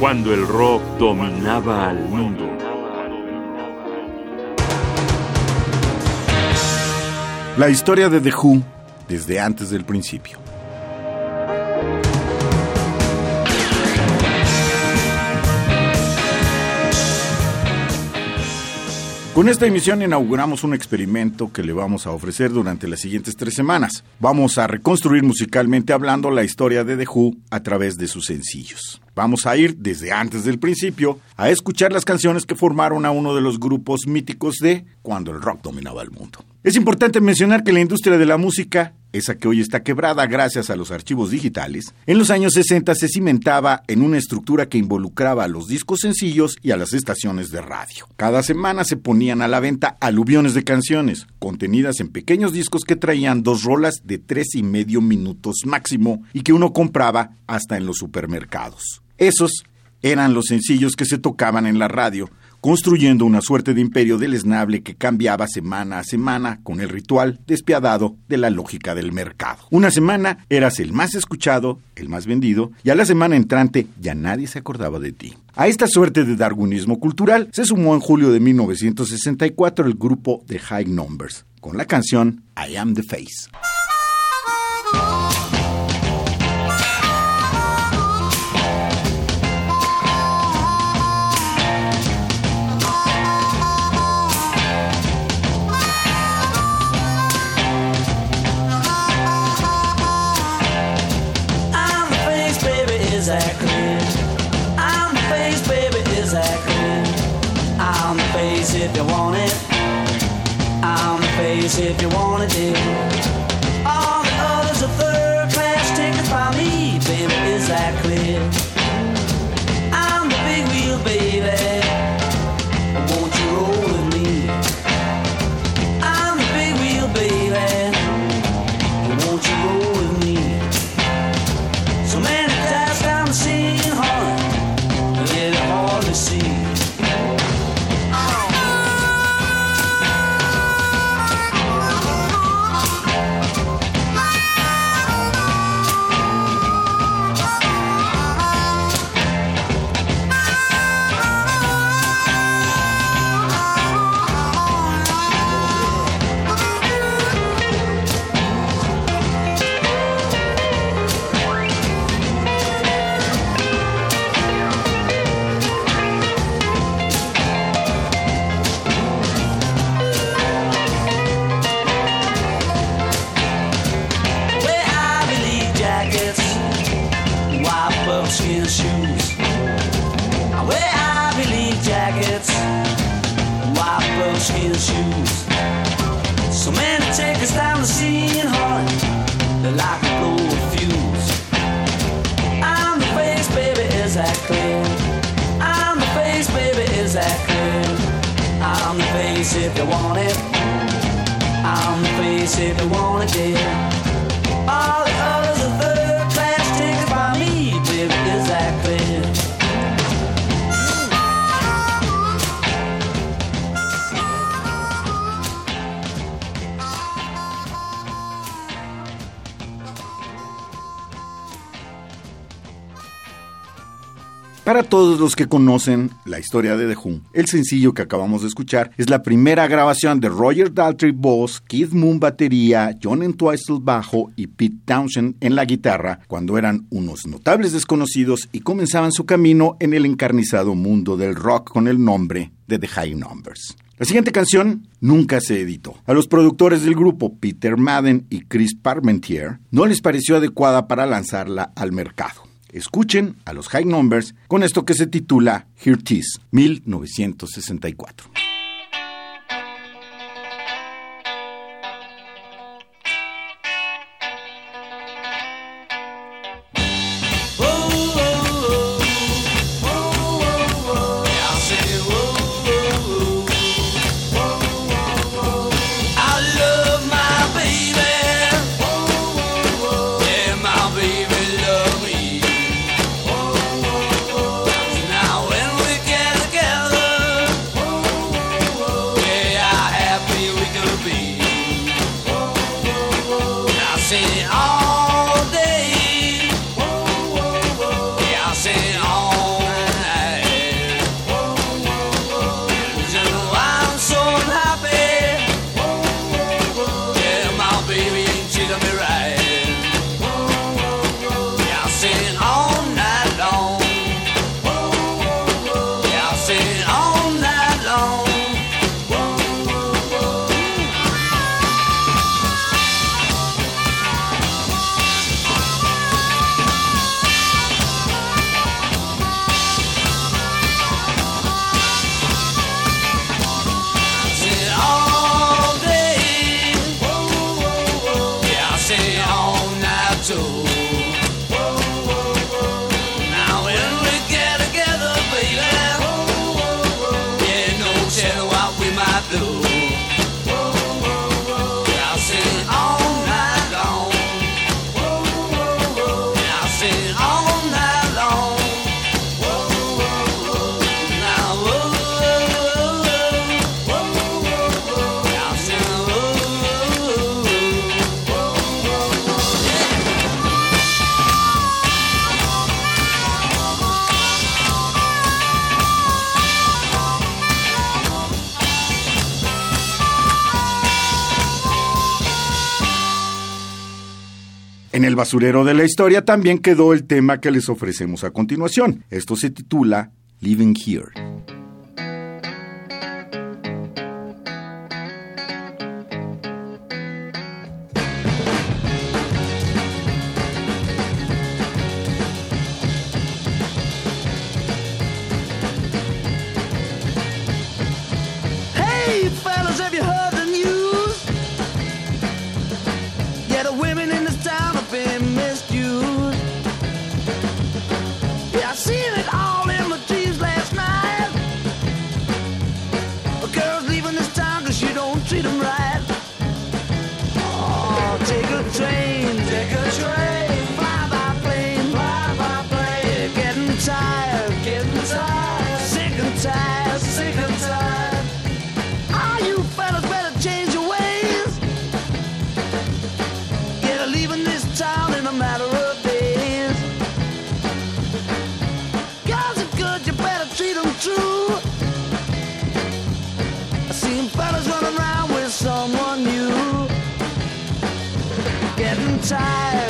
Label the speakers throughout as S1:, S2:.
S1: cuando el rock dominaba al mundo.
S2: La historia de The Who desde antes del principio. Con esta emisión inauguramos un experimento que le vamos a ofrecer durante las siguientes tres semanas. Vamos a reconstruir musicalmente hablando la historia de The Who a través de sus sencillos. Vamos a ir desde antes del principio a escuchar las canciones que formaron a uno de los grupos míticos de cuando el rock dominaba el mundo. Es importante mencionar que la industria de la música, esa que hoy está quebrada gracias a los archivos digitales, en los años 60 se cimentaba en una estructura que involucraba a los discos sencillos y a las estaciones de radio. Cada semana se ponían a la venta aluviones de canciones, contenidas en pequeños discos que traían dos rolas de tres y medio minutos máximo y que uno compraba hasta en los supermercados. Esos eran los sencillos que se tocaban en la radio, construyendo una suerte de imperio deleznable que cambiaba semana a semana con el ritual despiadado de la lógica del mercado. Una semana eras el más escuchado, el más vendido, y a la semana entrante ya nadie se acordaba de ti. A esta suerte de darwinismo cultural se sumó en julio de 1964 el grupo The High Numbers, con la canción I Am the Face.
S3: If you want it. I'm the face if you want it, dear. All the others are third class tickets by me, baby, is that clear? I'm the big wheel, baby. White shoes. So many tickets down the scene, honey, they're a blow of fuse. I'm the face, baby, is that clear? I'm the face, baby, is that clear? I'm the face if you want it. I'm the face if you want it, dear.
S2: Para todos los que conocen la historia de The Who, el sencillo que acabamos de escuchar es la primera grabación de Roger Daltrey voz, Keith Moon batería, John Entwistle bajo y Pete Townshend en la guitarra cuando eran unos notables desconocidos y comenzaban su camino en el encarnizado mundo del rock con el nombre de The High Numbers. La siguiente canción nunca se editó. A los productores del grupo, Peter Madden y Chris Parmentier, no les pareció adecuada para lanzarla al mercado. Escuchen a los High Numbers con esto que se titula Here It Is, 1964. En el basurero de la historia también quedó el tema que les ofrecemos a continuación. Esto se titula Living Here.
S3: time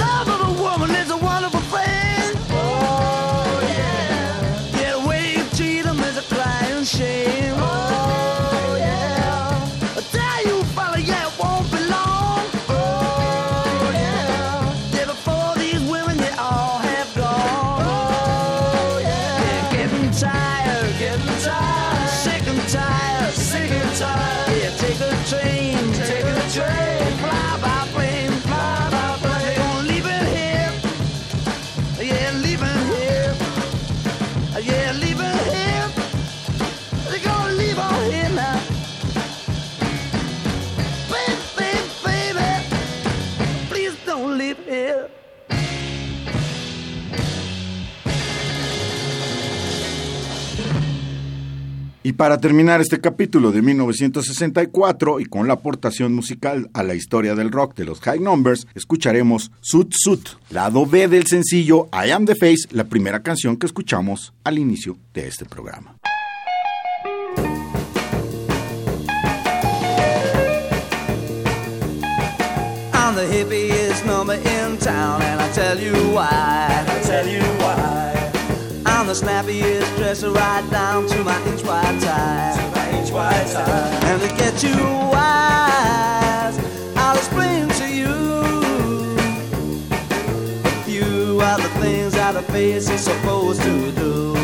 S3: love
S2: para terminar este capítulo de 1964 y con la aportación musical a la historia del rock de los High Numbers, escucharemos Sut Sut, lado B del sencillo I Am the Face, la primera canción que escuchamos al inicio de este programa.
S3: The snappiest dresser right down to my inch wide tie. To my inch wide tie. And to get you wise, I'll explain to you a few of the things that a face is supposed to do.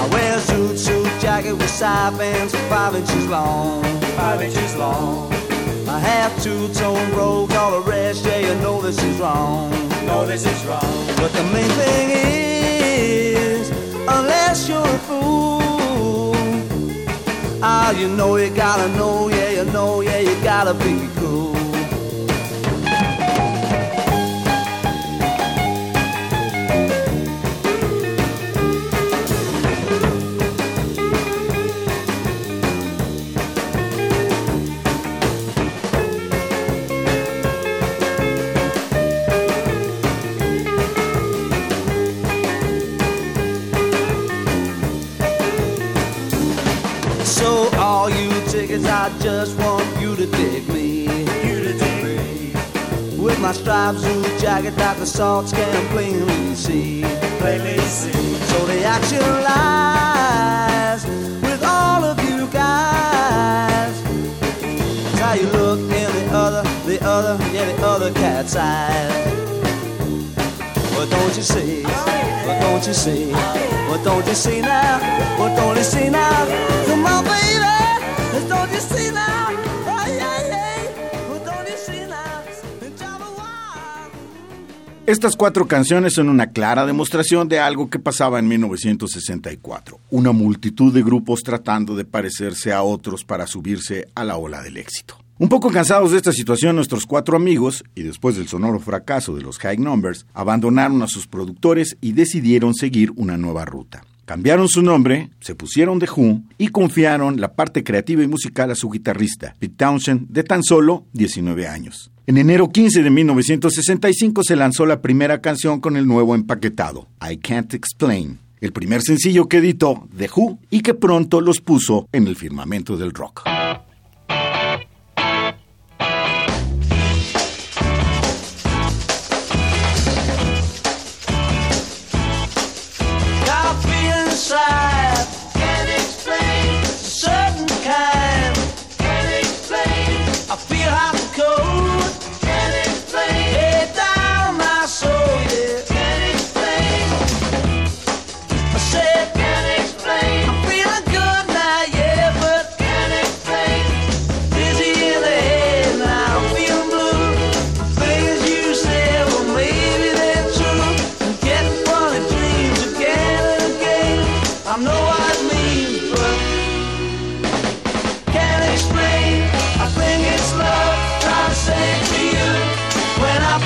S3: I wear a suit, suit jacket with side bands five inches long. Five inches long. I have two-tone robe, all the rest, yeah, you know this is wrong. No, this is wrong. But the main thing is, you know you gotta know, yeah, you know, yeah, you gotta be cool. My stripes blue jacket that the salts can plainly see. Plainly see. So the action lies with all of you guys. It's how you look in the other, the other, yeah, the other cat's eyes. What don't you see? What don't you see? What don't you see now? What don't you see now? Come on, baby. Don't you see now?
S2: Estas cuatro canciones son una clara demostración de algo que pasaba en 1964. Una multitud de grupos tratando de parecerse a otros para subirse a la ola del éxito. Un poco cansados de esta situación, nuestros cuatro amigos, y después del sonoro fracaso de los High Numbers, abandonaron a sus productores y decidieron seguir una nueva ruta. Cambiaron su nombre, se pusieron The Who y confiaron la parte creativa y musical a su guitarrista, Pete Townshend, de tan solo 19 años. En enero 15 de 1965 se lanzó la primera canción con el nuevo empaquetado, I Can't Explain, el primer sencillo que editó The Who y que pronto los puso en el firmamento del rock.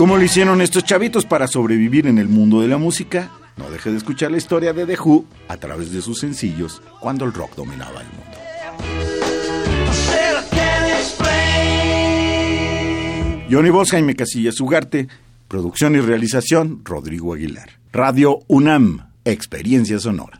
S2: cómo lo hicieron estos chavitos para sobrevivir en el mundo de la música? No deje de escuchar la historia de The Who a través de sus sencillos cuando el rock dominaba el mundo. Johnny Bosch, Jaime Casillas Ugarte, producción y realización Rodrigo Aguilar. Radio UNAM, experiencia sonora.